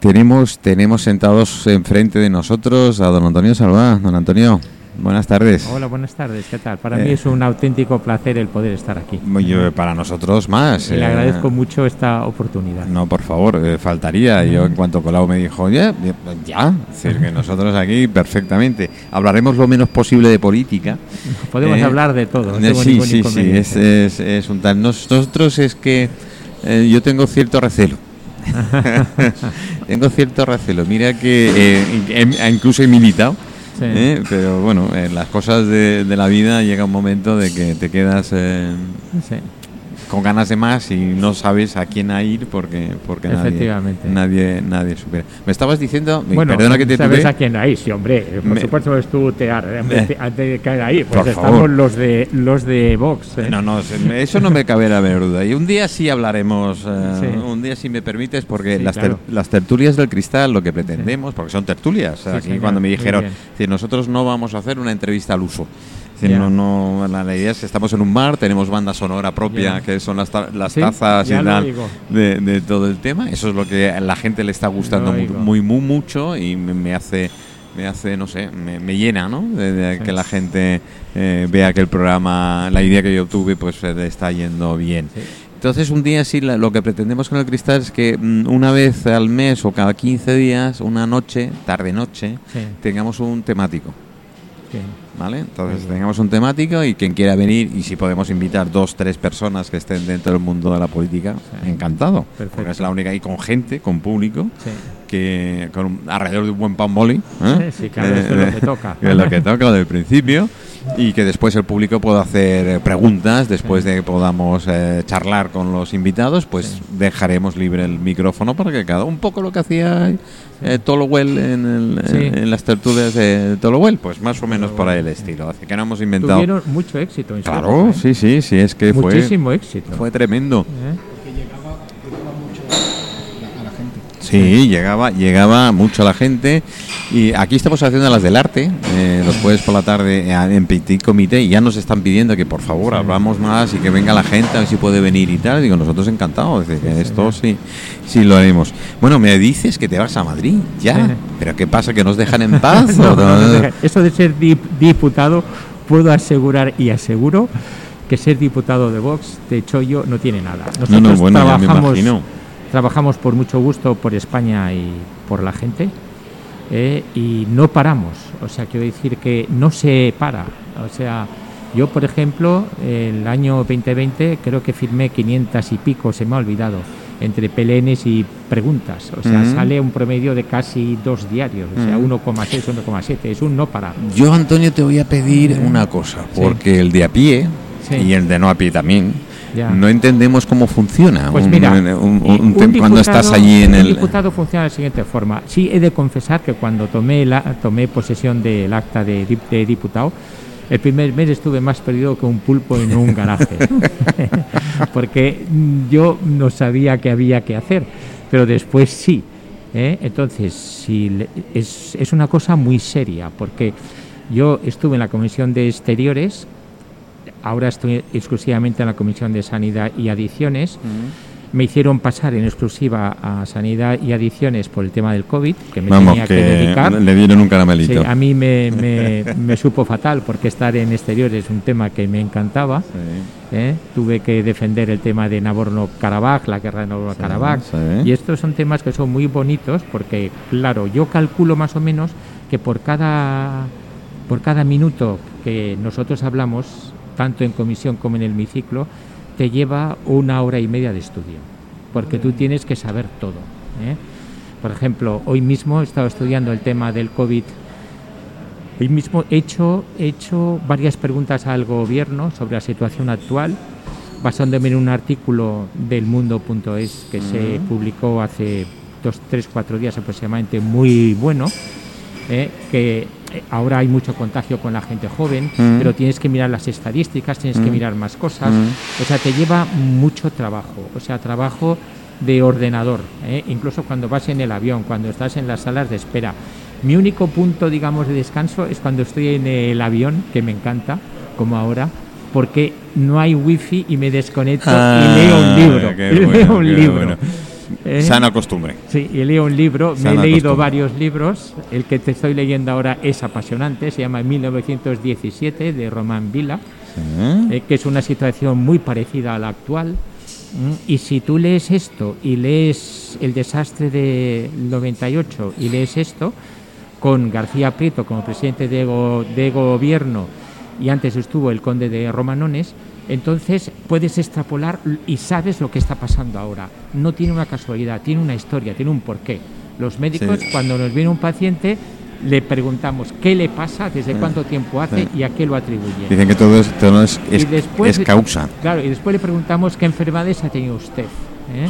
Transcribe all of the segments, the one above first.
Tenemos, tenemos sentados enfrente de nosotros a don Antonio Salvá. Don Antonio, buenas tardes. Hola, buenas tardes. ¿Qué tal? Para Eh. mí es un auténtico placer el poder estar aquí. Yo, para nosotros más. Y le eh, agradezco mucho esta oportunidad. No, por favor, eh, faltaría. Yo en cuanto Colau me dijo, ya, ya, es decir, que nosotros aquí perfectamente hablaremos lo menos posible de política. Podemos hablar de todo. no sí, sí, sí, es, es, es un tal. Nos- Nosotros es que yo tengo cierto recelo. tengo cierto recelo. Mira que eh, he- incluso he militado. Sí. ¿eh? Pero bueno, en las cosas de, de la vida llega un momento de que te quedas eh, Sí. Con ganas de más y no sabes a quién a ir porque porque nadie nadie nadie supera. Me estabas diciendo, Bueno, perdona que te sabes tuve. a quién ahí, sí, hombre. Por Me- supuesto es tú tear. eh, Antes, antes de caer ahí, pues estamos favor. los de los de Vox. eh. No, no, eso no me cabe la menor duda. Y un día sí hablaremos, eh, Sí. un día si me permites, porque Sí, las, ter- las tertulias del cristal, lo que pretendemos, porque son tertulias, aquí señor, cuando me dijeron, decir, nosotros no vamos a hacer una entrevista al uso. Decir, no, no, la, la idea es que estamos en un bar, tenemos banda sonora propia, que son las, ta- las Sí, tazas y tal, de, de todo el tema. Eso es lo que a la gente le está gustando muy, muy, mucho y me, me hace me hace, no sé, me, me llena, ¿no? De, de Sí. que la gente eh, vea que el programa, la idea que yo tuve, pues le está yendo bien. Sí. Entonces, un día sí, la- lo que pretendemos con el cristal es que mm, una vez al mes o cada 15 días, una noche, tarde-noche, Sí, tengamos un temático. ¿Vale? Entonces tengamos un temático y quien quiera venir y si podemos invitar dos, tres personas que estén dentro del mundo de la política, Sí. encantado. Perfecto. Porque es la única y con gente, con público, Sí. que con un- alrededor de un buen pan boli. ¿eh? Sí, sí, claro, esto es lo que toca. es lo que toca del principio y que después el público pueda hacer eh, preguntas después de que podamos eh, charlar con los invitados pues dejaremos libre el micrófono para que cada un poco lo que hacía eh, Tolowell en, el- Sí. en, en las tertulias de Tolowell pues más o menos por ahí el estilo así que no hemos inventado Tuvieron mucho éxito en claro ¿eh? sí sí sí es que fue Muchísimo éxito. fue tremendo ¿eh? que llegaba, llegaba mucho a la, a la gente. Sí, llegaba, llegaba mucho la gente y aquí estamos haciendo las del arte, eh, los jueves por la tarde eh, en Petit Comité y ya nos están pidiendo que por favor hablamos más y que venga la gente a ver si puede venir y tal. Digo, nosotros encantados, de que Sí, esto sí, sí lo haremos. Bueno, me dices que te vas a Madrid, ya, pero ¿qué pasa? ¿Que nos dejan en paz? No, ¿O no, Eso de ser dip- diputado, puedo asegurar y aseguro que ser diputado de Vox, de Chollo, no tiene nada. Nosotros No, no, bueno, ya me trabajamos, imagino. Trabajamos por mucho gusto por España y por la gente eh, y no paramos. O sea, quiero decir que no se para. O sea, yo, por ejemplo, el año 2020 creo que firmé 500 y pico, se me ha olvidado, entre PLNs y preguntas. O sea, Ujú. sale un promedio de casi dos diarios, o sea, Ujú. 1,6, 1,7. Es un no parar. Yo, Antonio, te voy a pedir una cosa, Sí. porque el de a pie Sí. y el de no a pie también, Ya. no entendemos cómo funciona. Pues un- mira, un- un- y un tem- cuando estás allí en un el... diputado funciona de la siguiente forma. Sí, he de confesar que cuando tomé, la, tomé posesión del acta de, dip- de diputado, el primer mes estuve más perdido que un pulpo en un garaje. Porque yo no sabía qué había que hacer, pero después sí. ¿eh? Entonces, si le- es, es una cosa muy seria, porque yo estuve en la Comisión de Exteriores, ahora estoy exclusivamente en la Comisión de Sanidad y Adicciones. Me hicieron pasar en exclusiva a Sanidad y Adicciones por el tema del COVID, que me Vamos, tenía que, que dedicar. le dieron un caramelito. Sí, a mí me, me- me supo fatal porque estar en exteriores es un tema que me encantaba. Sí. ¿eh? Tuve que defender el tema de Nagorno-Karabaj, la guerra de Nagorno-Karabaj. sí. Y estos son temas que son muy bonitos porque, claro, yo calculo más o menos que por cada, por cada minuto que nosotros hablamos, tanto en comisión como en el hemiciclo, te lleva una hora y media de estudio. Porque tú tienes que saber todo. ¿eh? Por ejemplo, hoy mismo he estado estudiando el tema del COVID Hoy mismo he hecho, he hecho varias preguntas al gobierno sobre la situación actual, basándome en un artículo del mundo.es que se publicó hace dos, tres, cuatro días aproximadamente, muy bueno, eh, que ahora hay mucho contagio con la gente joven, Mm. pero tienes que mirar las estadísticas, tienes que Mm. mirar más cosas, Mm. o sea, te lleva mucho trabajo, o sea, trabajo de ordenador, ¿eh? incluso cuando vas en el avión, cuando estás en las salas de espera. Mi único punto, digamos, de descanso es cuando estoy en el avión, que me encanta, como ahora, porque no hay wifi y me desconecto Ah, y leo un libro. y bueno, leo un libro. bueno. ¿Eh? Sana costumbre. Sí, y leo un libro, me he leído costumbre. varios libros. El que te estoy leyendo ahora es apasionante, se llama 1917 de Román Vila, Sí. eh, que es una situación muy parecida a la actual. Mm, Y si tú lees esto y lees el desastre del 98 y lees esto, con García Prieto como presidente de, go- de gobierno y antes estuvo el conde de Romanones, entonces puedes extrapolar y sabes lo que está pasando ahora. No tiene una casualidad, tiene una historia, tiene un porqué. Los médicos, Sí. cuando nos viene un paciente, le preguntamos qué le pasa, desde cuánto tiempo hace Sí. y a qué lo atribuye. Dicen que todo, es, todo es, es- Y después- es causa. Claro, y después le preguntamos qué enfermedades ha tenido usted. ¿eh?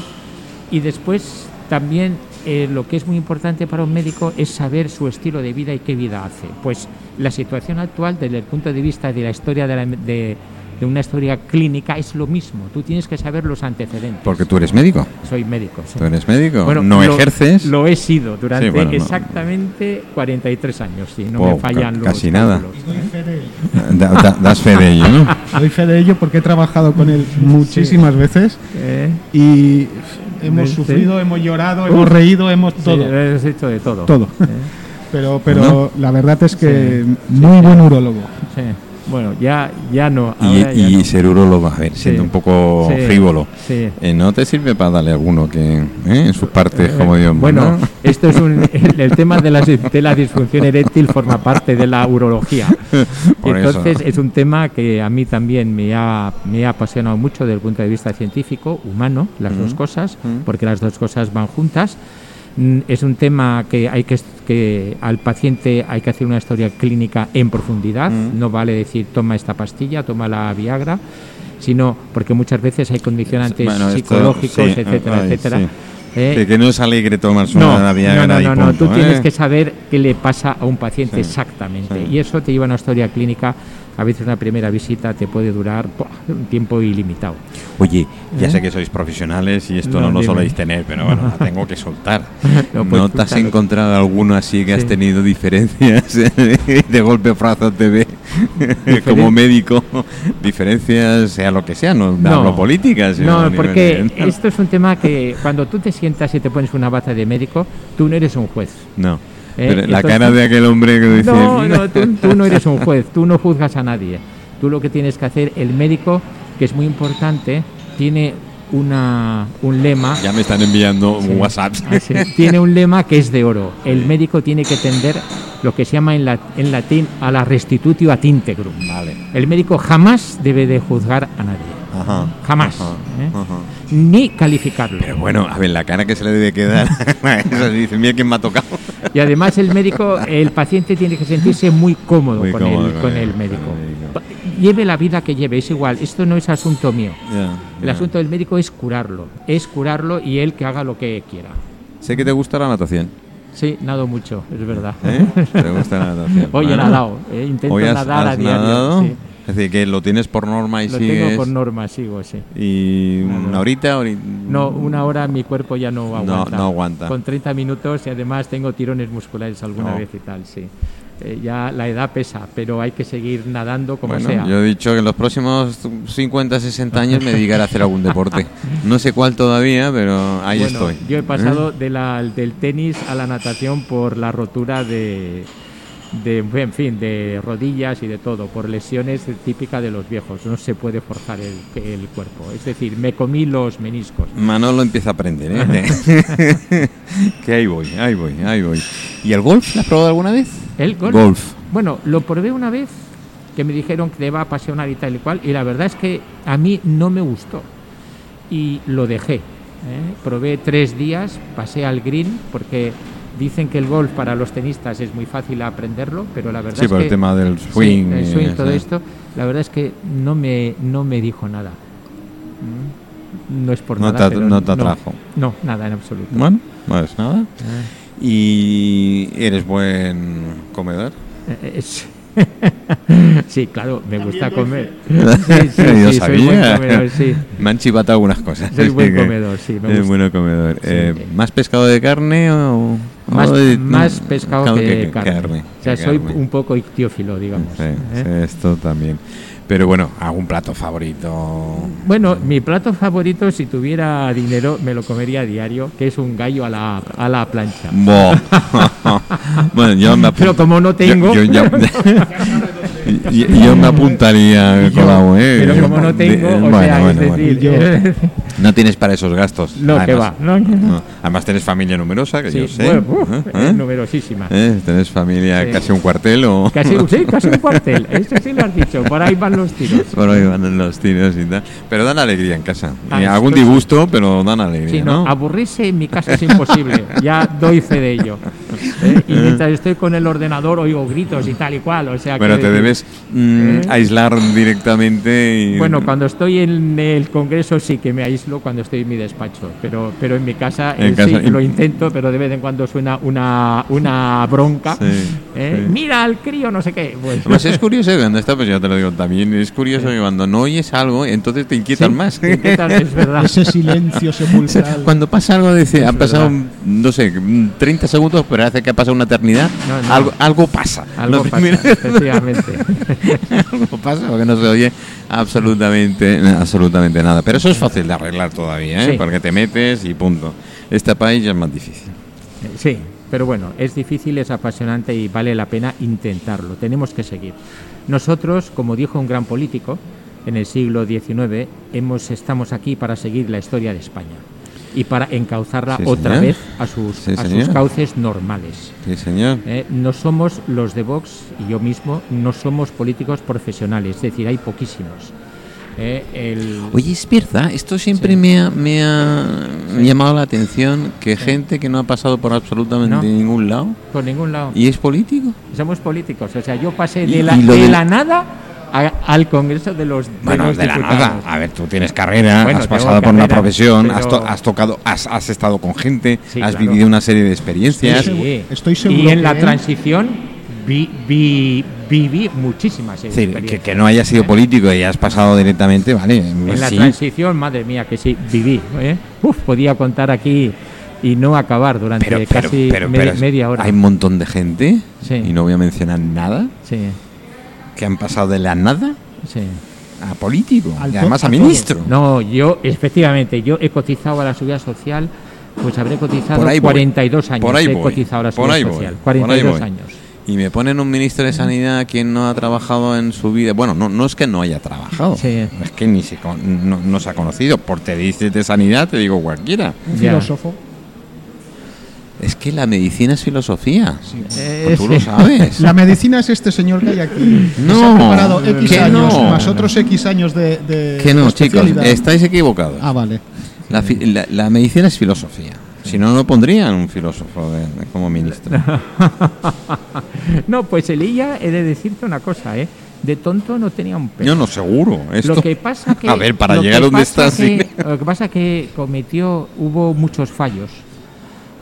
Y después también eh, lo que es muy importante para un médico es saber su estilo de vida y qué vida hace. Pues la situación actual, desde el punto de vista de la historia de, la- de- de una historia clínica, es lo mismo. Tú tienes que saber los antecedentes. Porque tú eres médico. Soy médico. sí. Tú eres médico. Bueno, no lo- ejerces. Lo he sido durante Sí, bueno, no. exactamente 43 años, sí, no Oh, me fallan ca- los casi nada. Y doy ¿eh? fe de ello. Da- da- das fe de ello, ¿no? Doy fe de ello porque he trabajado con él muchísimas veces ¿Eh? y hemos Sí. sufrido, hemos llorado, hemos reído, hemos Sí, todo. has hecho de todo. Todo. ¿eh? Pero, pero la verdad es que Sí. muy buen urólogo. Sí. Bueno, ya, ya no. Y, ahora ya y no. ser urólogo, a ver, siendo un poco Sí. frívolo. Sí. Eh, ¿No te sirve para darle alguno que ¿eh? en sus partes, como Dios bueno, esto es un, el, el tema de la, de la disfunción eréctil forma parte de la urología. Por eso. Entonces es un tema que a mí también me ha, me ha apasionado mucho desde el punto de vista científico, humano, las dos cosas, porque las dos cosas van juntas. Es un tema que hay que, que al paciente hay que hacer una historia clínica en profundidad. Mm. No vale decir toma esta pastilla, toma la Viagra, sino porque muchas veces hay condicionantes Bueno, esto- psicológicos, sí, etcétera, ay, etcétera. sí. ¿eh? Que no es alegre tomarse No, una Viagra no, no, no, no, punto, tú ¿eh? tienes que saber qué le pasa a un paciente Sí, exactamente. Y eso te lleva a una historia clínica. A veces una primera visita te puede durar un tiempo ilimitado. Oye, ya ¿Eh? sé que sois profesionales y esto No, no, lo soléis tener, pero bueno, la tengo que soltar. No, ¿No, te has encontrado alguno así que has tenido diferencias de golpe frazo TV como médico? Diferencias, sea lo que sea, no, No. hablo políticas. No, porque esto es un tema que cuando tú te sientas y te pones una bata de médico, tú no eres un juez. No. Eh, Pero la entonces- cara de aquel hombre que dice... No, no, tú, tú no eres un juez, tú no juzgas a nadie. Tú lo que tienes que hacer, el médico, que es muy importante, tiene una, un lema. Ya me están enviando Sí. WhatsApp. Ah. Tiene un lema que es de oro. El médico tiene que tender lo que se llama en, la- en latín a la restitutio ad integrum. Vale. El médico jamás debe de juzgar a nadie, Ajá. Jamás, Ajá, ¿eh? ajá. ni calificarlo. Pero bueno, a ver, la cara que se le debe quedar. Eso dice, mira quién me ha tocado. Y además el médico, el paciente tiene que sentirse muy cómodo, Muy con, cómodo el, con el- médico. con el médico. Lleve la vida que lleve, es igual. Esto no es asunto mío. Ya, El ya. asunto del médico es curarlo. Es curarlo y él que haga lo que quiera. Sé que te gusta la natación. Sí, nado mucho, es verdad. ¿eh? ¿Te gusta la natación? Hoy he nadado, eh, intento has, nadar a diario. nadado. sí. Es decir, que lo tienes por norma y Lo sigues. tengo por norma, sigo, sí. Y una horita, hori- No, una hora mi cuerpo ya no aguanta. no aguanta. Con 30 minutos y además tengo tirones musculares alguna No. vez y tal, sí. Eh, ya la edad pesa, pero hay que seguir nadando como Bueno, sea. yo he dicho que en los próximos 50, 60 años me dedicaré a hacer algún deporte. No sé cuál todavía, pero ahí Bueno, estoy. Yo he ¿eh? pasado de la- del tenis a la natación por la rotura de, de, en fin, de rodillas y de todo, por lesiones típicas de los viejos. No se puede forzar el, el cuerpo. Es decir, me comí los meniscos. Manolo empieza a aprender, ¿eh? que ahí voy, ahí voy, ahí voy. ¿Y el golf? ¿Lo has probado alguna vez? El golf. Golf. Bueno, lo probé una vez que me dijeron que te va a apasionar y tal y cual, y la verdad es que a mí no me gustó y lo dejé. ¿eh? Probé tres días, pasé al green porque dicen que el golf para los tenistas es muy fácil aprenderlo, pero la verdad Sí, es por que el tema del Sí, swing. el y swing, todo esto, la verdad es que no me, no me dijo nada. Mm, No es por No nada. te- pero no te atrajo. No, nada en absoluto. Bueno, pues nada. Ah, ¿Y eres buen comedor? eh, es- sí, claro, me gusta comer. Sí, sí, Yo sí, soy buen sabía. comedor, sí. Me han chivatado algunas cosas. Soy buen comedor, sí, me gusta. bueno comedor. Sí. Eh, ¿Más pescado de carne o...? Más, más pescado que, carne. carne, O sea, soy carne. un poco ictiófilo, digamos. Sí, ¿eh? esto también. Pero bueno, algún plato favorito. Bueno, mi plato favorito, si tuviera dinero, me lo comería a diario, que es un gallo a la, a la plancha. Bueno, yo me Pero como no tengo- Yo, yo ya- yo- yo me apuntaría ¿eh? Pero como no tengo, o bueno, sea, bueno, es bueno. decir, Yo- eh, No tienes para esos gastos. No, que va, no, que no. Además, tienes familia numerosa, que sí, yo sé. bueno, uf, ¿eh? ¿Eh? numerosísima. ¿Eh? ¿Tenés familia Sí. casi un cuartel o...? Casi, sí, casi un cuartel, eso sí lo has dicho, por ahí van los tiros. Por ahí van los tiros y tal. Pero dan alegría en casa. Ah, Y algún pues sí. disgusto, pero dan alegría, Sí, no, ¿no? aburrirse en mi casa es imposible, ya doy fe de ello. ¿eh? Y mientras estoy con el ordenador oigo gritos y tal y cual, o sea que Bueno, te decir- mm, ¿Eh? aislar directamente y... Bueno, cuando estoy en el Congreso sí que me aíslo cuando estoy en mi despacho, pero, pero en mi casa, En eh, casa- sí lo intento, pero de vez en cuando suena una, una bronca. Sí, ¿eh? sí. Mira al crío, no sé qué. Pues, Además es curioso cuando está, pues yo te lo digo también, es curioso que cuando no oyes algo, entonces te inquietan Sí, más. te inquietan, es verdad. Ese silencio sepulcral. Cuando pasa algo, dice, han pasado, verdad. no sé, 30 segundos, pero hace que ha pasado una eternidad, No, no. Algo, algo pasa. Algo pasa, efectivamente. Algo pasa porque no se oye absolutamente, absolutamente nada. Pero eso es fácil de arreglar todavía, ¿eh? Sí. porque te metes y punto. Este país ya es más difícil. Sí, pero bueno, es difícil, es apasionante y vale la pena intentarlo. Tenemos que seguir. Nosotros, como dijo un gran político en el siglo XIX, hemos, estamos aquí para seguir la historia de España y para encauzarla Sí, otra señor. vez a sus, Sí, a sus cauces normales. Sí, señor. ¿eh? no somos los de Vox y yo mismo, no somos políticos profesionales, es decir, hay poquísimos. ¿eh? El- Oye, es verdad, esto siempre Sí. me, ha, me ha llamado la atención que gente que no ha pasado por absolutamente No. ningún lado por ningún lado. y es político. Somos políticos, o sea, yo pasé de la, de la nada a- al Congreso de los, de Bueno, los de la diputados. nada. A ver, tú tienes carrera, Bueno, has pasado por una carrera, profesión, has, pero- to- has tocado, has, has estado con gente, Sí, has claro. vivido una serie de experiencias. Sí, Estoy segu- estoy seguro Y en la que- transición vi, vi- viví muchísimas decir, que, experiencias. que no hayas sido político y has pasado directamente, vale. En la sí. transición, madre mía, que sí, viví. ¿eh? Uf, podía contar aquí y no acabar durante Pero, pero, casi pero- me- pero es- media hora. Hay un montón de gente, Sí. y no voy a mencionar nada, Sí, que han pasado de la nada sí. a político Al y además a ministro. No, yo, efectivamente, yo he cotizado a la seguridad social, pues habré cotizado Por ahí voy. 42 años. Por ahí he voy. cotizado a la Por seguridad ahí voy. social. Por ahí 42 voy. años. Y me ponen un ministro de Sanidad quien no ha trabajado en su vida. Bueno, no, no es que no haya trabajado, Sí. es que ni se, no, no se ha conocido. Por te dices de sanidad, te digo cualquiera. Un filósofo. Es que la medicina es filosofía. Eh, Pues tú sí. lo sabes. La medicina es este señor que hay aquí. que No, se ha preparado X que años no. más otros X años de. de que no, chicos, estáis equivocados. Ah, vale. La, fi- la- la medicina es filosofía. Si no, no pondrían un filósofo de- de- como ministro. no, pues Elilla, he de decirte una cosa, ¿eh? De tonto no tenía un pelo. Yo no seguro. Esto, Lo que pasa que a ver, para llegar donde estás. que-. Lo que pasa que cometió, hubo muchos fallos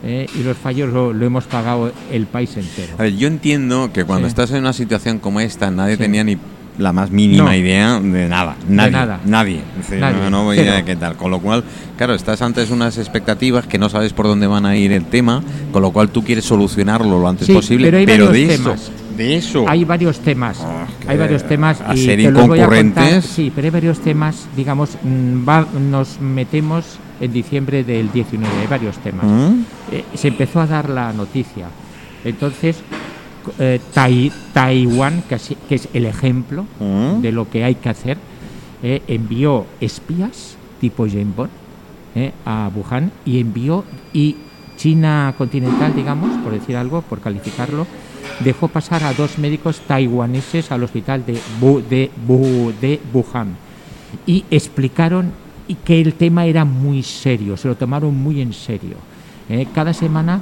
¿eh? y los fallos lo, lo hemos pagado el país entero. A ver, yo entiendo que cuando Sí. estás en una situación como esta, nadie Sí. tenía ni la más mínima No. idea de nada. Nadie. nada. Nadie. Decir, Nadie. No, no a qué tal. Con lo cual, claro, estás antes unas expectativas que no sabes por dónde van a ir el tema, con lo cual tú quieres solucionarlo lo antes Sí, posible. pero hay de varios eso. Temas. De eso. Hay varios temas, Ah, hay varios temas a y ser te los voy a contar. Sí, pero hay varios temas, digamos, mm, va- nos metemos en diciembre del 19, hay varios temas. ¿Mm? Eh, se empezó a dar la noticia. Entonces, eh, Tai- Taiwán, que, así- que es el ejemplo ¿Mm? de lo que hay que hacer, eh, envió espías tipo James Bond eh, a Wuhan y envió y China continental, digamos, por decir algo, por calificarlo, dejó pasar a dos médicos taiwaneses al hospital de, Bu- de, Bu- de Wuhan y explicaron que el tema era muy serio, se lo tomaron muy en serio. Eh, cada semana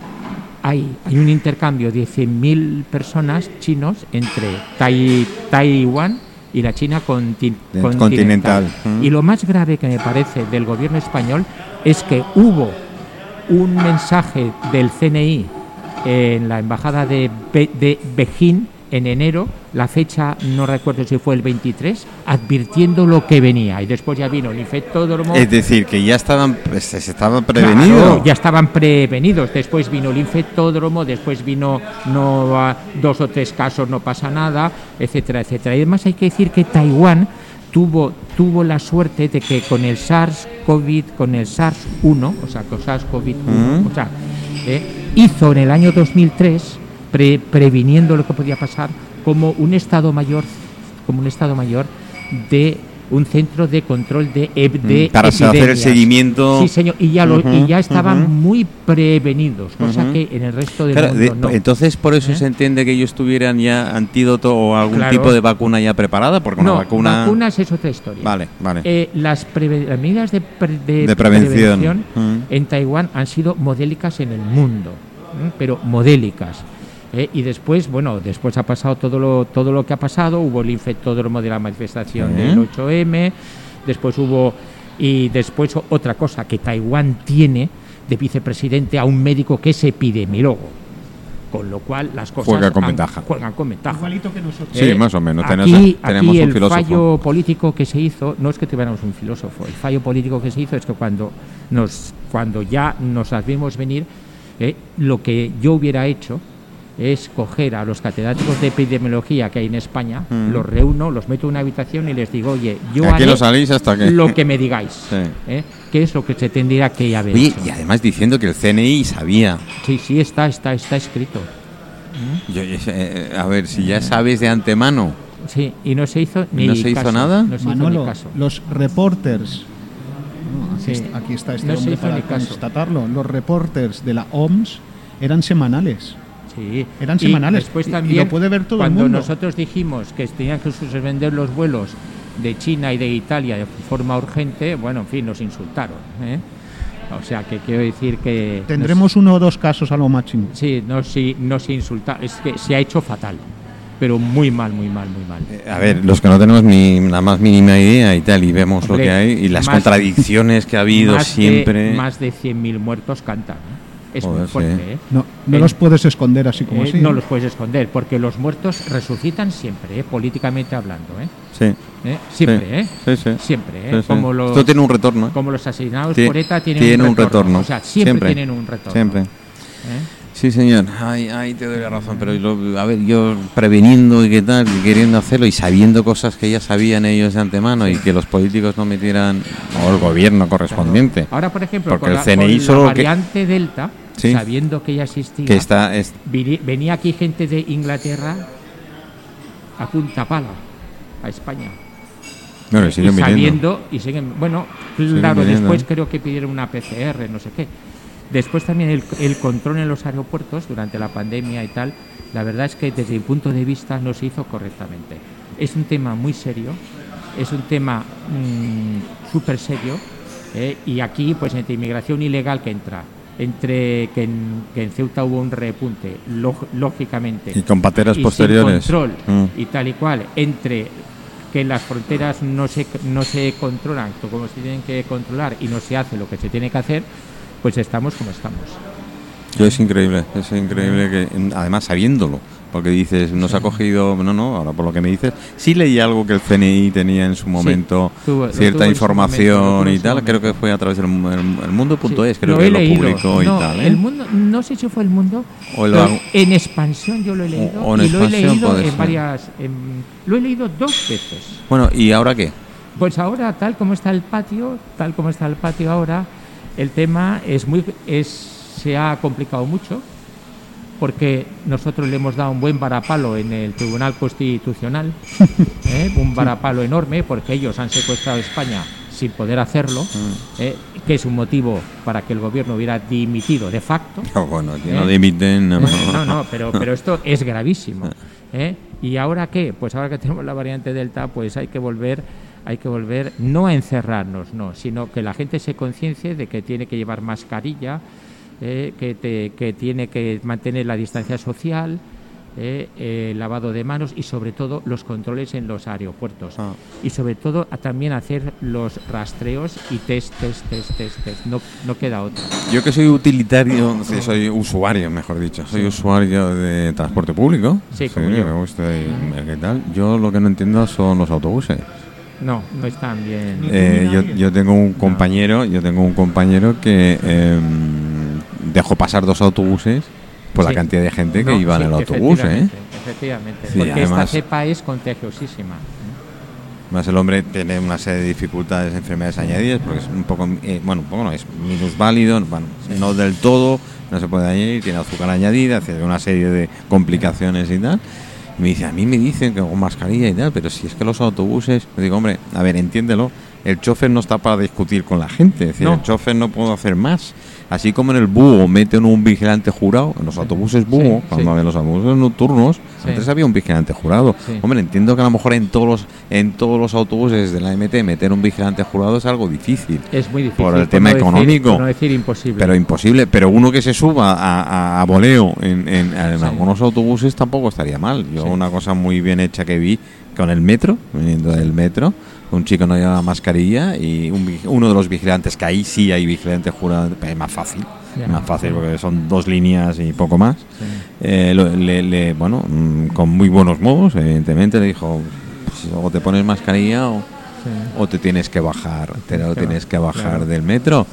hay, hay un intercambio de 100.000 personas chinos entre Tai- Taiwán y la China continental. continental. Mm. Y lo más grave que me parece del gobierno español es que hubo un mensaje del CNI en la embajada de, Be- de Beijing en enero, la fecha no recuerdo si fue el 23, advirtiendo lo que venía. Y después ya vino el infectódromo. Es decir, que ya estaban, pues, se estaban Claro, prevenidos. ya estaban prevenidos. Después vino el infectódromo, después vino no dos o tres casos, no pasa nada, etcétera, etcétera. Y además hay que decir que Taiwán tuvo, tuvo la suerte de que con el SARS-CoV, con el SARS-1, o sea, con SARS-CoV-1, Mm. o sea, eh, hizo en el año 2003, pre- previniendo lo que podía pasar, como un estado mayor, como un estado mayor de un centro de control de, ep- de Mm, para hacer el epidemias. seguimiento. Sí, señor, y ya, lo- Ujú, y ya estaban ujú. muy prevenidos, cosa Ujú. que en el resto del Claro, mundo de- no. Entonces, por eso ¿Eh? se entiende que ellos tuvieran ya antídoto o algún Claro. tipo de vacuna ya preparada, porque una no, vacuna. vacunas es otra historia. Vale, vale. Eh, las, las medidas de, pre- de prevención. Mm. en Taiwán han sido modélicas en el mundo, ¿m? pero modélicas. ¿Eh? y después, bueno, después ha pasado todo lo, todo lo que ha pasado. Hubo el infectódromo de la manifestación Sí. del 8M, después hubo. Y después otra cosa, que Taiwán tiene de vicepresidente a un médico que es epidemiólogo. Con lo cual las cosas Juega con han- ventaja. juegan con ventaja. Igualito que nosotros. Sí, más o menos. Aquí, Tenemos- tenemos aquí un el filósofo. fallo político que se hizo, no es que tuviéramos un filósofo, el fallo político que se hizo es que cuando, nos, cuando ya nos las vimos venir, eh, lo que yo hubiera hecho es coger a los catedráticos de epidemiología que hay en España, Mm. los reúno, los meto en una habitación y les digo, oye, yo Aquí haré no salís hasta que. lo que me digáis, Sí. ¿eh? ¿qué es lo que se tendría que haber Oye, hecho? y además diciendo que el CNI sabía. Sí, sí, está, está, está escrito. Yo- yo- eh, a ver, si ya sabes de antemano. Sí, y no se hizo ni ¿No se hizo nada? No se hizo Manolo, ni caso. los reporters. no, aquí, Sí. está, aquí está este No hombre para constatarlo. Los reporters de la OMS eran semanales. Sí. Eran Y semanales. después Y- y también, lo puede ver todo el cuando mundo. nosotros dijimos que tenían que suspender los vuelos de China y de Italia de forma urgente, bueno, en fin, nos insultaron. ¿eh? O sea, que quiero decir que... Tendremos uno o dos casos a lo máximo. sí, no, sí, no se insulta, es que se ha hecho fatal, pero muy mal, muy mal, muy mal. Eh, A ver, los que no tenemos ni la más mínima idea y tal, y vemos lo que hay, y las más- contradicciones que ha habido más siempre. De, más de 100.000 muertos cantan. ¿eh? Es Joder, muy fuerte, sí. ¿eh? No, no Eh, los puedes esconder así como Eh, así. no los puedes esconder, porque los muertos resucitan siempre, ¿eh? políticamente hablando. ¿eh? Sí, ¿Eh? Siempre, Sí, ¿eh? sí, sí. Siempre, ¿eh? Sí, sí. Como, los, Esto tiene un retorno. como los asesinados Tie- por ETA tienen, tiene un, un retorno. retorno. O sea, siempre, Siempre. tienen un retorno. Siempre. ¿eh? Sí, señor. Ay, ay, te doy la razón. Pero lo- a ver, yo preveniendo y qué tal, y queriendo hacerlo y sabiendo cosas que ya sabían ellos de antemano y que los políticos no metieran, o el gobierno correspondiente. Ahora, por ejemplo, Porque con el la, CNI con la solo que- variante Delta, Sí. sabiendo que ya existía, Que está. es- venía aquí gente de Inglaterra a punta pala, a España. bueno, y y sabiendo y siguen bueno claro viniendo, después ¿eh? creo que pidieron una PCR no sé qué después también el, el control en los aeropuertos durante la pandemia y tal la verdad es que desde mi punto de vista no se hizo correctamente es un tema muy serio es un tema mm, súper serio ¿eh? y aquí pues entre inmigración ilegal que entra entre que en, que en Ceuta hubo un repunte lóg- lógicamente Y con pateras y posteriores. sin control Mm. y tal y cual entre que las fronteras no se no se controlan como se tienen que controlar y no se hace lo que se tiene que hacer pues estamos como estamos es increíble, es increíble que, además sabiéndolo, porque dices, nos ha cogido, no, no, ahora por lo que me dices, sí leí algo que el CNI tenía en su momento, tuvo cierta información momento, y tal, creo que fue a través del mu- el, el mundo.es, Sí, creo lo que lo leído. publicó y tal. ¿eh? el mundo no sé si fue el mundo O en expansión yo lo he leído o en y lo he leído en varias en- lo he leído dos veces Bueno, ¿y ahora qué? Pues ahora, tal como está el patio, tal como está el patio ahora, el tema es muy, es, se ha complicado mucho porque nosotros le hemos dado un buen varapalo en el Tribunal Constitucional, ¿eh? un varapalo enorme porque ellos han secuestrado España sin poder hacerlo, Mm. ¿eh? que es un motivo para que el gobierno hubiera dimitido de facto. Oh, bueno, que ¿Eh? no dimiten, no, No, no, pero, pero esto es gravísimo. ¿eh? ¿Y ahora qué? Pues ahora que tenemos la variante Delta, pues hay que volver, hay que volver no a encerrarnos, no, sino que la gente se conciencie de que tiene que llevar mascarilla, ¿eh? que, te- que tiene que mantener la distancia social, eh, eh, lavado de manos y sobre todo los controles en los aeropuertos. Ah. Y sobre todo a también hacer los rastreos y test, test, test, test, test. No, no queda otra. Yo que soy utilitario, sí, soy usuario, mejor dicho, soy usuario de transporte público. Sí, como yo. me gusta qué tal. Yo lo que no entiendo son los autobuses. No, no están bien. Eh, yo, yo tengo un compañero, yo tengo un compañero que em, dejó pasar dos autobuses por la cantidad de gente que iba en el autobús, ¿eh? efectivamente, Efectivamente, Sí, porque además- esta cepa es contagiosísima. Más el hombre tiene una serie de dificultades, enfermedades añadidas, porque es un poco, eh, bueno, un poco no, es minusválido, bueno, no del todo, no se puede añadir, tiene azúcar añadida, tiene una serie de complicaciones y tal. Y me dice, a mí me dicen que con mascarilla y tal, pero si es que los autobuses, le digo, hombre, a ver, entiéndelo, el chofer no está para discutir con la gente, es decir, No. el chofer no puede hacer más. Así como en el búho meten un vigilante jurado, en los autobuses búho, sí, cuando había los autobuses nocturnos, antes había un vigilante jurado. Hombre, entiendo que a lo mejor en todos los, en todos los autobuses de la MT meter un vigilante jurado es algo difícil. Es muy difícil. Por el tema no decir- económico. por no decir imposible. Pero imposible. Pero uno que se suba a, a- a voleo en, en- algunos autobuses tampoco estaría mal. Yo una cosa muy bien hecha que vi con el metro, viniendo del metro, un chico no llevaba mascarilla y un uno de los vigilantes, que ahí sí hay vigilante jurado, es más fácil. Ya. Más fácil porque son dos líneas y poco más. Sí. Eh, lo- le, le- bueno, mm, con muy buenos modos, evidentemente, le dijo, pues, o te pones mascarilla o, Sí. o te tienes que bajar, te lo tienes que bajar claro. del metro.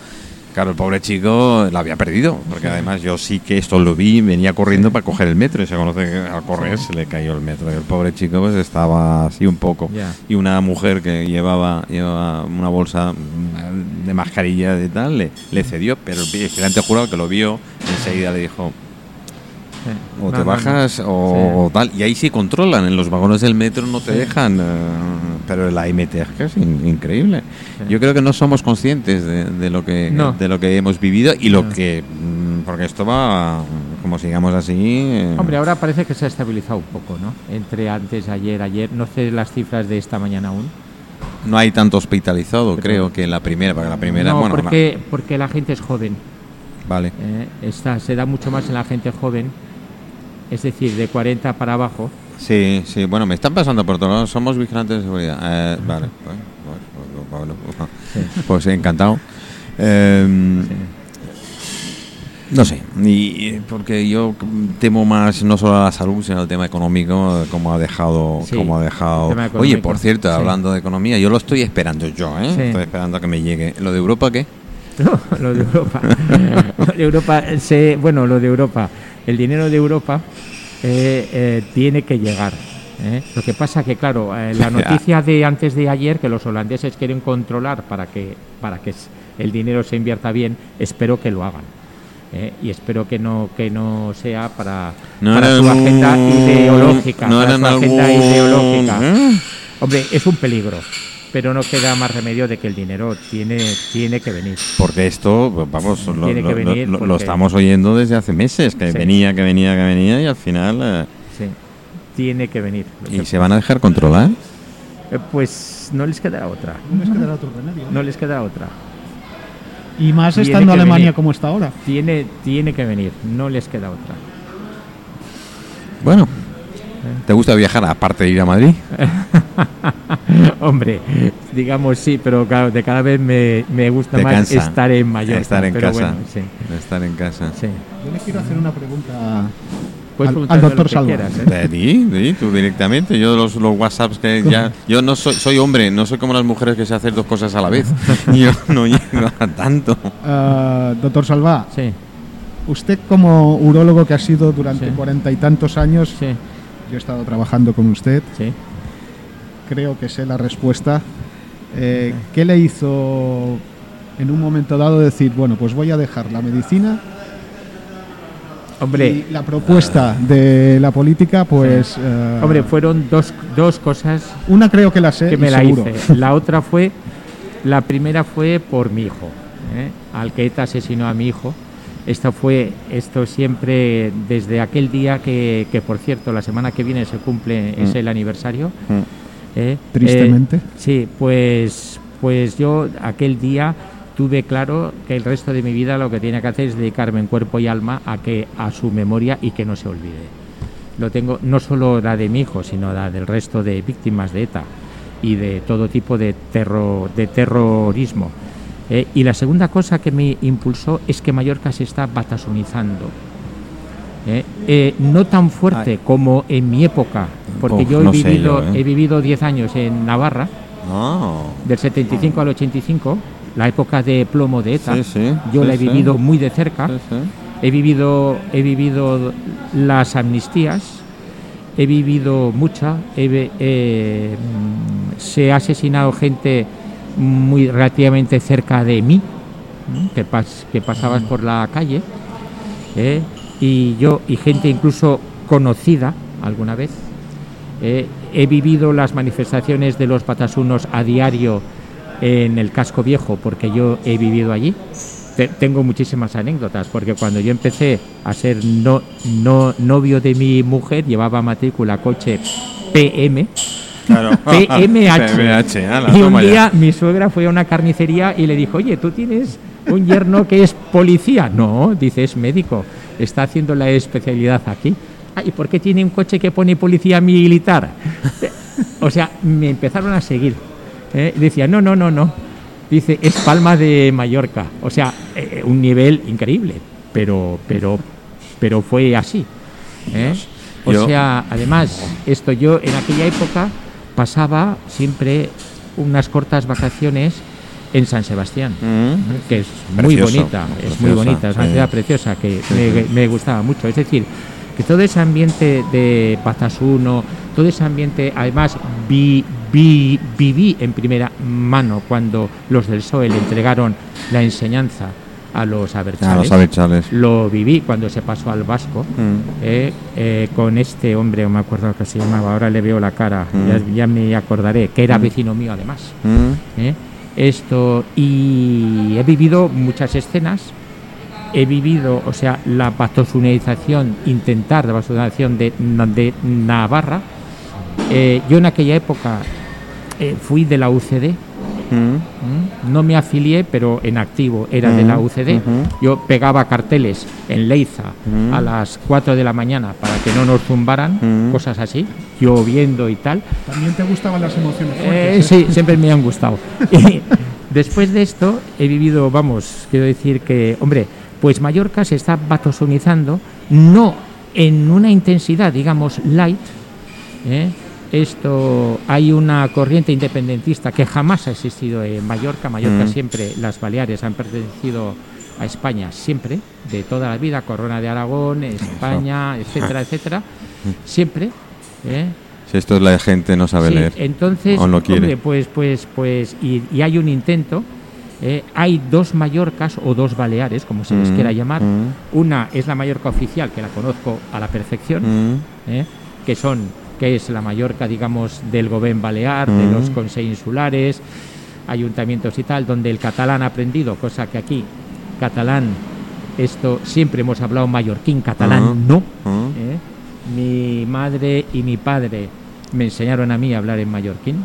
Claro, el pobre chico lo había perdido, porque además yo sí que esto lo vi, venía corriendo para coger el metro y se conoce que al correr se le cayó el metro. Y el pobre chico pues estaba así un poco. Y una mujer que llevaba, llevaba una bolsa mm, de mascarilla y tal, le, le cedió, pero el vigilante jurado que lo vio enseguida le dijo. O No, te bajas no. o tal. Y ahí sí controlan, en los vagones del metro no te Sí. dejan, eh, pero la MT es que es in- increíble. Sí. Yo creo que no somos conscientes de, de lo que de lo que hemos vivido y lo que mm, porque esto va como sigamos así. eh, Hombre, ahora parece que se ha estabilizado un poco, ¿no? Entre antes, ayer, ayer. No sé las cifras de esta mañana aún. no hay tanto hospitalizado, Pero- creo que en la primera, porque la primera, no, bueno, porque, porque la gente es joven. la- vale. ¿eh? Está, se da mucho más en la gente joven. Es decir, de 40 para abajo. Sí, sí, bueno, me están pasando por todos lados, somos vigilantes de seguridad. Eh, vale, bueno, bueno, Sí. pues encantado. Em, Sí. No sé, y porque yo temo más no solo a la salud, sino al tema económico, como ha dejado, Sí, como ha dejado. Oye, por cierto, sí. hablando de economía, yo lo estoy esperando yo, ¿eh? Estoy esperando a que me llegue. ¿Lo de Europa qué? No, lo de Europa. Lo de Europa, se- bueno, lo de Europa. El dinero de Europa eh, eh, tiene que llegar. ¿eh? Lo que pasa que, claro, la noticia de antes de ayer que los holandeses quieren controlar para que para que el dinero se invierta bien, espero que lo hagan. Y espero que no que no sea para, No para era su algún- agenda ideológica. no para su algún- agenda ideológica. Hombre, es un peligro, pero no queda más remedio de que el dinero tiene tiene que venir. Porque esto, pues, vamos, lo, Tiene que lo- venir lo- lo porque- estamos oyendo desde hace meses, que Sí. venía, que venía, que venía, y al final... eh, Sí, tiene que venir. ¿Y que- se van a dejar controlar? eh, pues no les quedará otra. No les quedará otro remedio. No les quedará otra. Y más Tiene estando Alemania venir. como está ahora. Tiene, tiene que venir. No les queda otra. Bueno, ¿te gusta viajar aparte de ir a Madrid? Hombre, digamos sí, pero claro, de cada vez me, me gusta Te más cansa estar en Mallorca. estar en pero casa. bueno, sí, Estar en casa. sí. Yo le quiero hacer una pregunta Puedes al, al doctor Salva. ¿eh? De ti, de tú directamente. Yo los, los WhatsApps que ya... Yo no soy, soy hombre, no soy como las mujeres que se hacen dos cosas a la vez. Yo no llego a tanto. Ah, doctor Salva, Sí, usted como urólogo que ha sido durante Sí. cuarenta y tantos años, sí, yo he estado trabajando con usted, sí. creo que sé la respuesta. Eh, ¿Qué le hizo en un momento dado decir, bueno, pues voy a dejar la medicina Hombre, y la propuesta de la política, pues... eh, hombre, fueron dos, dos cosas una creo que la sé que me la seguro. hice. La otra fue, la primera fue por mi hijo, ¿eh? al que ETA asesinó a mi hijo. Esto fue, esto siempre desde aquel día que, que por cierto, la semana que viene se cumple, es Mm. el aniversario. ¿eh? Tristemente. Eh, sí, pues, pues yo aquel día tuve claro que el resto de mi vida lo que tiene que hacer es dedicarme en cuerpo y alma a que a su memoria y que no se olvide. lo tengo no solo la de mi hijo, sino la del resto de víctimas de ETA y de todo tipo de, terror, de terrorismo. Eh, y la segunda cosa que me impulsó es que Mallorca se está batasonizando. Eh, eh, no tan fuerte como en mi época, porque yo he no vivido, yo, he vivido 10 años en Navarra, del 75 al 85, la época de plomo de ETA. Sí, sí, yo sí, la he vivido muy de cerca. He vivido, he vivido las amnistías, he vivido mucha, he mm, se ha asesinado gente muy relativamente cerca de mí, que, pas- que pasabas por la calle, ¿eh? y yo, y gente incluso conocida alguna vez. Eh, he vivido las manifestaciones de los patasunos a diario en el casco viejo porque yo he vivido allí. Te- tengo muchísimas anécdotas porque cuando yo empecé a ser no, no, novio de mi mujer llevaba matrícula coche PM Claro. PMH. PMH, ala, y un ya. día mi suegra fue a una carnicería y le dijo, oye, ¿tú tienes un yerno que es policía? No, dice, es médico, está haciendo la especialidad aquí. Ah, ¿y por qué tiene un coche que pone policía militar? o sea, me empezaron a seguir. ¿eh? Decía, no, no, no, no. Dice, es Palma de Mallorca. O sea, eh, un nivel increíble, pero, pero, pero fue así. ¿eh? O Yo- sea, además, esto yo en aquella época pasaba siempre unas cortas vacaciones en San Sebastián, Mm. que es muy Precioso, bonita, es muy bonita, es una ciudad preciosa que Sí, me, sí. me gustaba mucho. Es decir, que todo ese ambiente de Patasuno, todo ese ambiente, además vi, vi- viví en primera mano cuando los del PSOE le entregaron la enseñanza a los A abertzales. los. Lo viví cuando se pasó al vasco. Mm. eh, eh, con este hombre, no me acuerdo que se llamaba, ahora le veo la cara, Mm. ya, ya me acordaré, que era Mm. vecino mío además. Mm. ¿eh? Esto, y he vivido muchas escenas, he vivido, o sea, la patosunización, intentar la patosunización de, de Navarra. Eh, yo en aquella época eh, fui de la UCD. No me afilié, pero en activo era de la UCD. Yo pegaba carteles en Leiza a las 4 de la mañana para que no nos zumbaran, cosas así, lloviendo y tal. También te gustaban las emociones Eh, fuertes. ¿eh? sí, siempre me han gustado. Y después de esto he vivido, vamos, quiero decir que, hombre, pues Mallorca se está batosonizando, no en una intensidad, digamos, light. ¿eh? Esto, hay una corriente independentista que jamás ha existido en Mallorca. Mallorca Mm. siempre, las Baleares han pertenecido a España siempre, de toda la vida, Corona de Aragón, España, etcétera, etcétera, siempre. ¿eh? Si esto es la gente no sabe Sí, leer. Entonces, o no quiere. hombre, pues, pues, pues, y, y hay un intento. eh, hay dos Mallorcas o dos Baleares, como se les Mm, quiera llamar. mm. Una es la Mallorca oficial, que la conozco a la perfección, Mm. eh, que son que es la Mallorca, digamos, del Gobierno Balear, de Mm. los consejos insulares, ayuntamientos y tal, donde el catalán ha aprendido, cosa que aquí, catalán, esto siempre hemos hablado mallorquín, catalán Ah. no. Ah. ¿eh? Mi madre y mi padre me enseñaron a mí a hablar en mallorquín.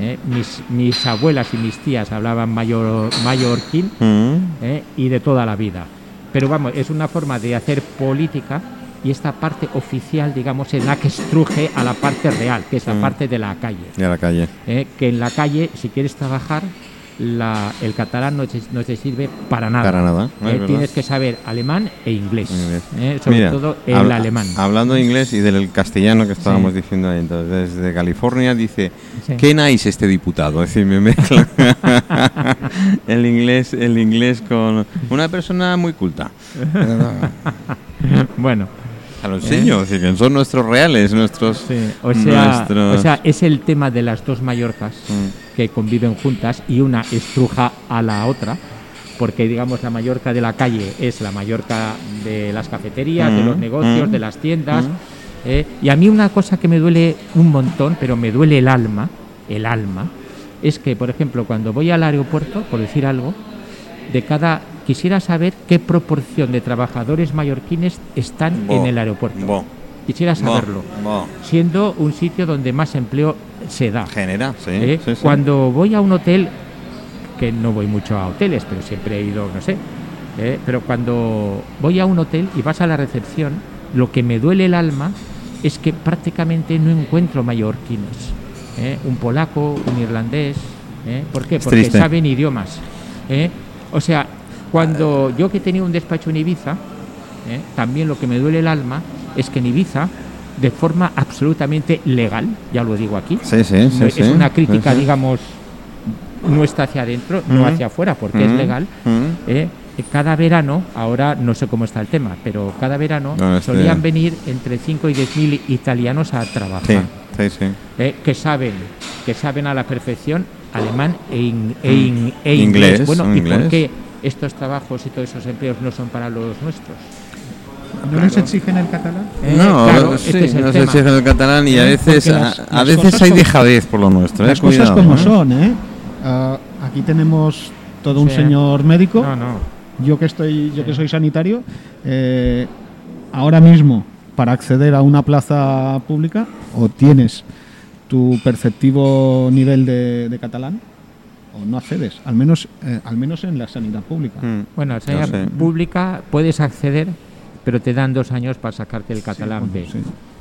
¿eh? Mis, mis abuelas y mis tías hablaban mayor, mallorquín Mm. ¿eh? y de toda la vida. Pero vamos, es una forma de hacer política y esta parte oficial, digamos, es la que estruje a la parte real, que es la Mm. parte de la calle. A la calle. ¿eh? Que en la calle, si quieres trabajar, la- el catalán no te, no te sirve para nada. Para nada, ¿eh? Tienes que saber alemán e inglés, Inglés. ¿eh? sobre Mira, todo el habla- alemán. Hablando de inglés y del castellano que estábamos Sí. diciendo ahí, entonces, desde California dice, Sí. ¿qué nice este diputado? Es decir, me mezcla el inglés, el inglés con una persona muy culta. Bueno, A lo enseño, es decir, que son nuestros reales, nuestros... sí, o, sea, nuestros- o sea, es el tema de las dos Mallorcas Mm. que conviven juntas y una estruja a la otra, porque digamos la Mallorca de la calle es la Mallorca de las cafeterías, de Mm, los negocios, mm, de las tiendas. ¿eh? Y a mí una cosa que me duele un montón, pero me duele el alma, el alma, es que, por ejemplo, cuando voy al aeropuerto, por decir algo, de cada quisiera saber qué proporción de trabajadores mallorquines están Bo, en el aeropuerto. bo, Quisiera saberlo, bo. siendo un sitio donde más empleo se da. Genera, sí. ¿eh? sí, sí. Cuando voy a un hotel, que no voy mucho a hoteles, pero siempre he ido, no sé, ¿eh? pero cuando voy a un hotel y vas a la recepción, lo que me duele el alma es que prácticamente no encuentro mallorquines. ¿eh? Un polaco, un irlandés. ¿Por qué? Porque triste. saben idiomas. O sea, cuando yo que tenía un despacho en Ibiza, ¿eh? también lo que me duele el alma es que en Ibiza, de forma absolutamente legal, ya lo digo aquí, Sí, sí, sí. no- es una crítica, digamos, no está hacia adentro, no hacia afuera, porque es legal. ¿eh? Cada verano, ahora no sé cómo está el tema, pero cada verano No, este- solían venir entre 5 y 10 mil italianos a trabajar, sí, sí. ¿eh? que saben que saben a la perfección alemán e, in- e in- e inglés. Inglés, Bueno, ¿y por qué estos trabajos y todos esos empleos no son para los nuestros? ¿No les exigen el catalán? ¿Eh? No, Claro, sí, este es el no se tema. exigen el catalán y a ¿Eh? veces, a, las- a las veces hay dejadez por lo nuestro. ¿eh? Las cosas Cuidado, como ¿eh? son, ¿eh? Ah, aquí tenemos todo un Sí. señor médico. No, no. Yo que estoy, yo que soy sanitario, eh, ahora mismo para acceder a una plaza pública o tienes tu perceptivo nivel de, de catalán o no accedes, al menos, eh, al menos en la sanidad pública. Mm. Bueno, a Yo sanidad sé. pública puedes acceder, pero te dan dos años para sacarte el catalán bueno, B. sí.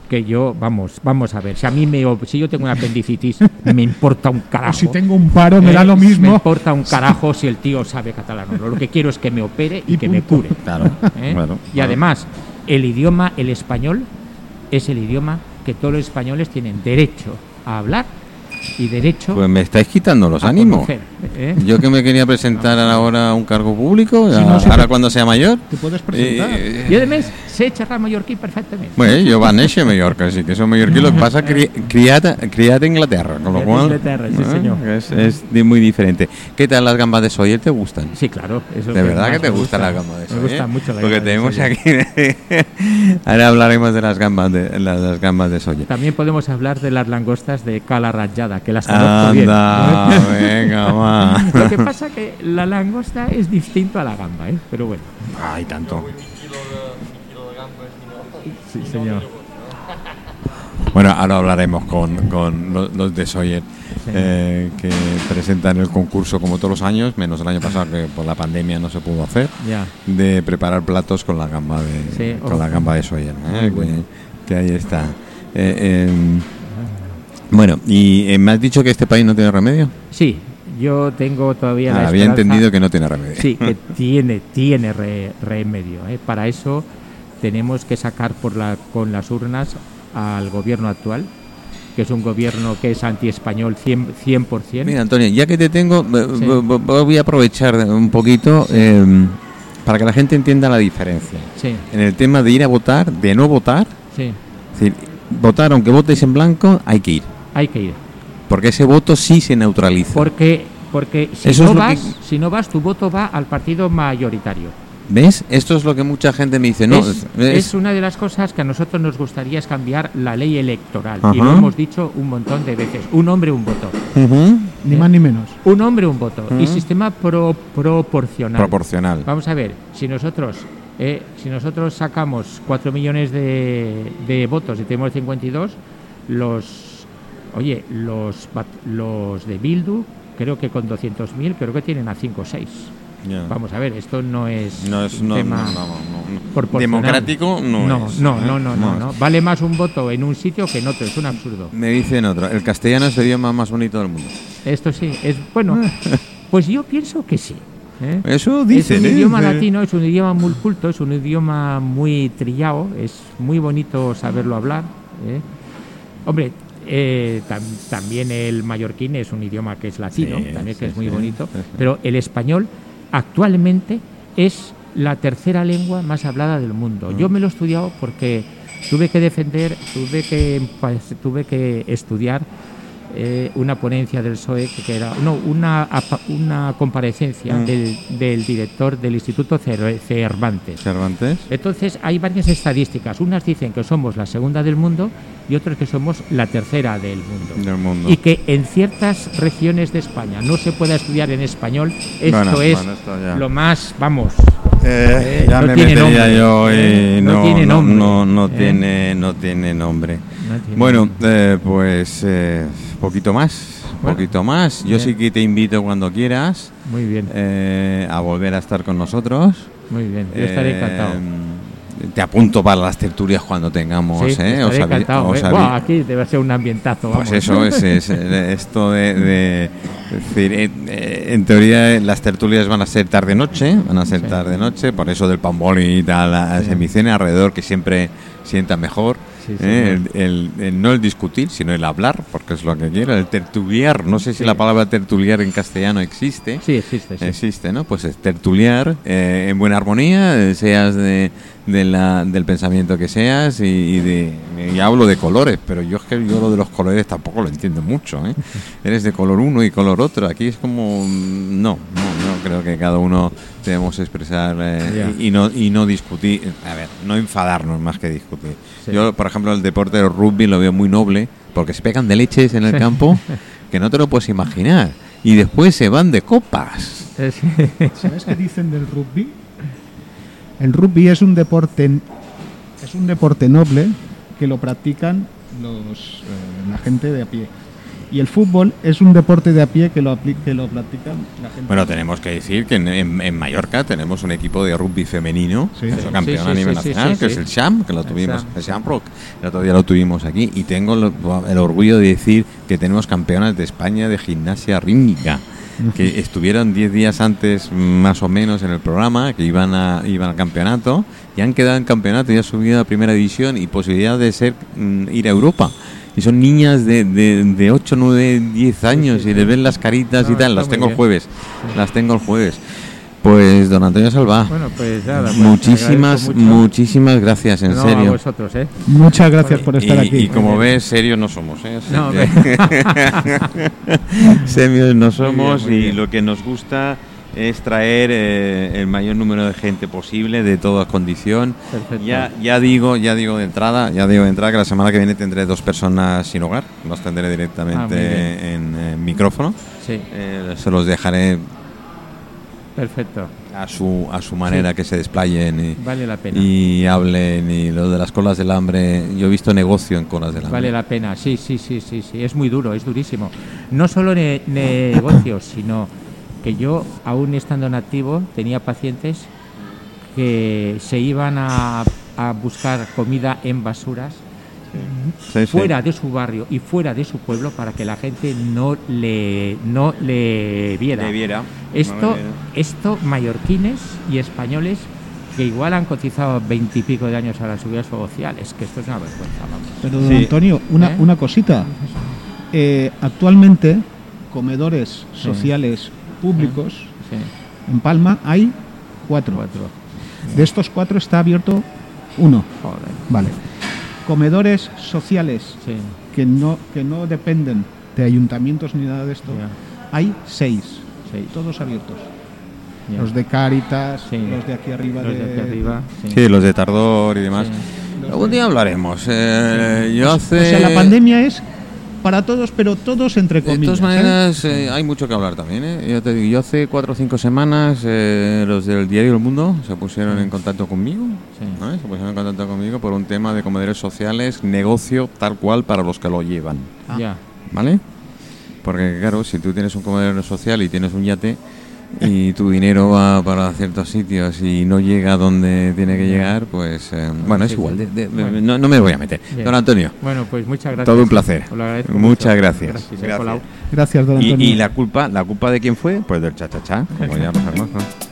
Que yo, vamos, vamos a ver, si a mí me, op- si yo tengo una apendicitis, me importa un carajo. O si tengo un paro, me da Eh, lo Me mismo. importa un carajo si el tío sabe catalán o no. Lo que quiero es que me opere y, Y que me cure. Claro, ¿eh? y claro. además, el idioma, el español, es el idioma que todos los españoles tienen derecho a hablar y derecho Pues me estáis quitando los ánimos. conocer. ¿eh? Yo que me quería presentar ahora a un cargo público, Si no ahora cuando sea mayor. Te puedes presentar. eh, Yo de mes sé xerrar mallorquí perfectamente. Bueno, yo va a néixer a Mallorca, sí que soy mallorquí, lo que pasa que criada, criada en Inglaterra, con lo cual Inglaterra, sí, eh, señor. es, muy diferente. ¿Qué tal las gambas de soya? ¿Te gustan? Sí, claro. es lo De verdad que te gustan gusta. las gambas de soya. Me gusta ¿eh? mucho la Porque tenemos aquí. ahora hablaremos de las gambas de las, las gambas de soya. También podemos hablar de las langostas de cala rayada, que las conozco bien. Anda, venga, va. Lo que pasa que la langosta es distinto a la gamba, ¿eh? Pero bueno. Ay, tanto. Sí, señor. Bueno, ahora hablaremos con, con los, los de Sawyer, eh, que presentan el concurso como todos los años, menos el año pasado que por la pandemia no se pudo hacer, Ya. de preparar platos con la gamba de, Sí, con oh. la gamba de Sawyer, ¿eh? Bueno. que, que ahí está. Eh, em, bueno, y me has dicho que este país no tiene remedio. Sí, yo tengo todavía la Ah, había esperanza- entendido que no tiene remedio. Sí, que tiene, tiene re- remedio. Para eso tenemos que sacar por la, con las urnas al gobierno actual, que es un gobierno que es anti-español 100%. 100%. Mira, Antonio, ya que te tengo, Sí. v- voy a aprovechar un poquito em, para que la gente entienda la diferencia. Sí, En el tema de ir a votar, de no votar, sí, es decir, votar aunque votes en blanco, hay que ir. hay que ir. Porque ese voto sí se neutraliza. Porque, porque si, Eso no vas, que- si no vas, tu voto va al partido mayoritario. ¿Ves? Esto es lo que mucha gente me dice. No, es, es- es una de las cosas que a nosotros nos gustaría es cambiar la ley electoral. Y lo hemos dicho un montón de veces. Un hombre, un voto. Ni más ni menos. Un hombre, un voto. Y sistema pro- proporcional. proporcional. Vamos a ver, si nosotros, eh, si nosotros sacamos 4 millones de, de votos y tenemos 52, los, oye, los, bat- los de Bildu, creo que con 200.000, creo que tienen a 5 o 6. Vamos a ver, esto no es No es un no, tema no, no, democrático, no, no, es. no, no, no. Vale más un voto en un sitio que en otro, es un absurdo. Me dicen otro. El castellano es el idioma más bonito del mundo. Esto sí, es bueno, pues yo pienso que sí. ¿eh? Eso dicen. es un ¿eh? idioma latino, es un idioma muy culto, es un idioma muy trillado, es muy bonito saberlo hablar. ¿eh? Hombre, eh, tam- también el mallorquín es un idioma que es latino, Sí, también que sí, es muy sí. bonito, pero el español actualmente es la tercera lengua más hablada del mundo. Mm. Yo me lo he estudiado porque tuve que defender, tuve que, tuve que estudiar eh, una ponencia del PSOE que era no una una comparecencia Mm. del, del director del Instituto Cer- Cervantes. Cervantes. Entonces hay varias estadísticas. Unas dicen que somos la segunda del mundo y otras que somos la tercera del mundo. Del mundo. Y que en ciertas regiones de España no se pueda estudiar en español, esto Bueno, es bueno, esto ya. lo más, vamos, Eh, Eh, ya no me tiene metería nombre, yo y eh, no no, tiene no, nombre, no, no eh. tiene, no tiene nombre. Bueno, eh, pues eh, poquito más, Bueno, poquito más. Yo bien. sí que te invito cuando quieras muy bien, eh, a volver a estar con nosotros. muy bien. Yo estaré Eh, encantado. te apunto para las tertulias cuando tengamos. Sí, ¿eh? Os encantado, os ¿eh? aquí debe ser un ambientazo. Pues eso es, es, esto de, de- es decir, eh, en teoría las tertulias van a ser tarde-noche, van a ser Sí. tarde-noche, por eso del pamboli y tal, la Sí. semicena alrededor que siempre sienta mejor. Sí, ¿eh? el, el- el- no el discutir, sino el hablar, porque es lo que quiero, el tertuliar. No sé si Sí. la palabra tertuliar en castellano existe. Sí, existe, sí. Existe, ¿no? Pues es tertuliar eh, en buena armonía, eh, seas de, de la- del pensamiento que seas y, y de, y hablo de colores, pero yo es que yo lo de los colores tampoco lo entiendo mucho, ¿eh? Eres de color uno y color otro, aquí es como... mm, No, no, no, creo que cada uno debemos expresar eh, y, y no, y no discutir, a ver, no enfadarnos más que discutir. Sí. Yo, por ejemplo, el deporte del rugby lo veo muy noble, porque se pegan de leches en el Sí. campo que no te lo puedes imaginar. Y después se van de copas. Es- ¿Sabes qué dicen del rugby? El rugby es un deporte es un deporte noble que lo practican los, eh, la gente de a pie. Y el fútbol es un deporte de a pie que lo, que lo practican la gente. Bueno, tenemos que decir que en, en- en Mallorca tenemos un equipo de rugby femenino, Sí. que Sí, campeón sí, a nivel nacional, que es el Sham, que lo tuvimos, Sham, el otro día lo tuvimos aquí, y tengo el orgullo de decir que tenemos campeonas de España de gimnasia rítmica, que estuvieron 10 días antes más o menos en el programa, que iban, a, iban al campeonato, y han quedado en campeonato y han subido a primera división y posibilidad de ser mm, ir a Europa. Y son niñas de, de, de 8, 9, 10 años sí, y les ven las caritas No, y tal. Las tengo el jueves. Las tengo el jueves. Pues, don Antonio Salva, bueno, pues nada. pues, muchísimas, muchísimas gracias, en No, a serio. vosotros, ¿eh? Muchas gracias por Y, estar aquí. y como ves, serios no somos, ¿eh? Así No, serios no somos muy y bien. lo que nos gusta es traer eh, el mayor número de gente posible de toda condición. Perfecto. Ya, ya digo, ya digo de entrada, ya digo de entrada que la semana que viene tendré dos personas sin hogar, los tendré Ah, directamente bien. en, micrófono. Sí, Eh, se los dejaré perfecto. a su, a su manera que se desplayen y, Vale la pena. y hablen y lo de las colas del hambre. Yo he visto negocio en colas del hambre. Vale la pena, sí, sí, sí, sí, sí, es muy duro, es durísimo. No solo ne- negocios, sino que yo, aún estando en activo, tenía pacientes que se iban a, a buscar comida en basuras Sí, sí. fuera de su barrio y fuera de su pueblo para que la gente no le, no le viera. Le viera. Esto, No le viera. esto, mallorquines y españoles que igual han cotizado veintipico de años a la seguridad social, es que esto es una vergüenza, vamos. Pero, don Sí. Antonio, una, ¿Eh? una cosita. Eh, actualmente, comedores sociales públicos Sí, en Palma hay cuatro. cuatro. De estos cuatro está abierto uno. Joder. Vale. Comedores sociales Sí, que no, que no dependen de ayuntamientos ni nada de esto, hay seis. seis. Todos abiertos. Los de Cáritas, Sí. los de aquí arriba. Los de aquí arriba, sí. Sí, los de Tardor y demás. Sí. Algún día hablaremos. Eh, yo hace. O sea, la pandemia es para todos, pero todos entre De comillas. todas ¿eh? maneras, eh, hay mucho que hablar también. ¿eh? Yo, te digo, yo hace cuatro o cinco semanas eh, los del diario El Mundo se pusieron en contacto conmigo. Sí. ¿no? Se pusieron en contacto conmigo por un tema de comedores sociales, negocio tal cual para los que lo llevan. Ah. Ya, ¿Vale? Porque claro, si tú tienes un comedor social y tienes un yate y tu dinero va para ciertos sitios y no llega donde tiene que llegar, pues eh, bueno, es igual. de- de- Bueno. no, no me voy a meter. Bien. Don Antonio, Bueno, pues muchas gracias. todo un placer. Muchas mucho. gracias. Gracias, he Gracias. don Y, Antonio. y la culpa, la culpa de quién fue? Pues del cha-cha-cha, como ya lo sabemos. ¿no?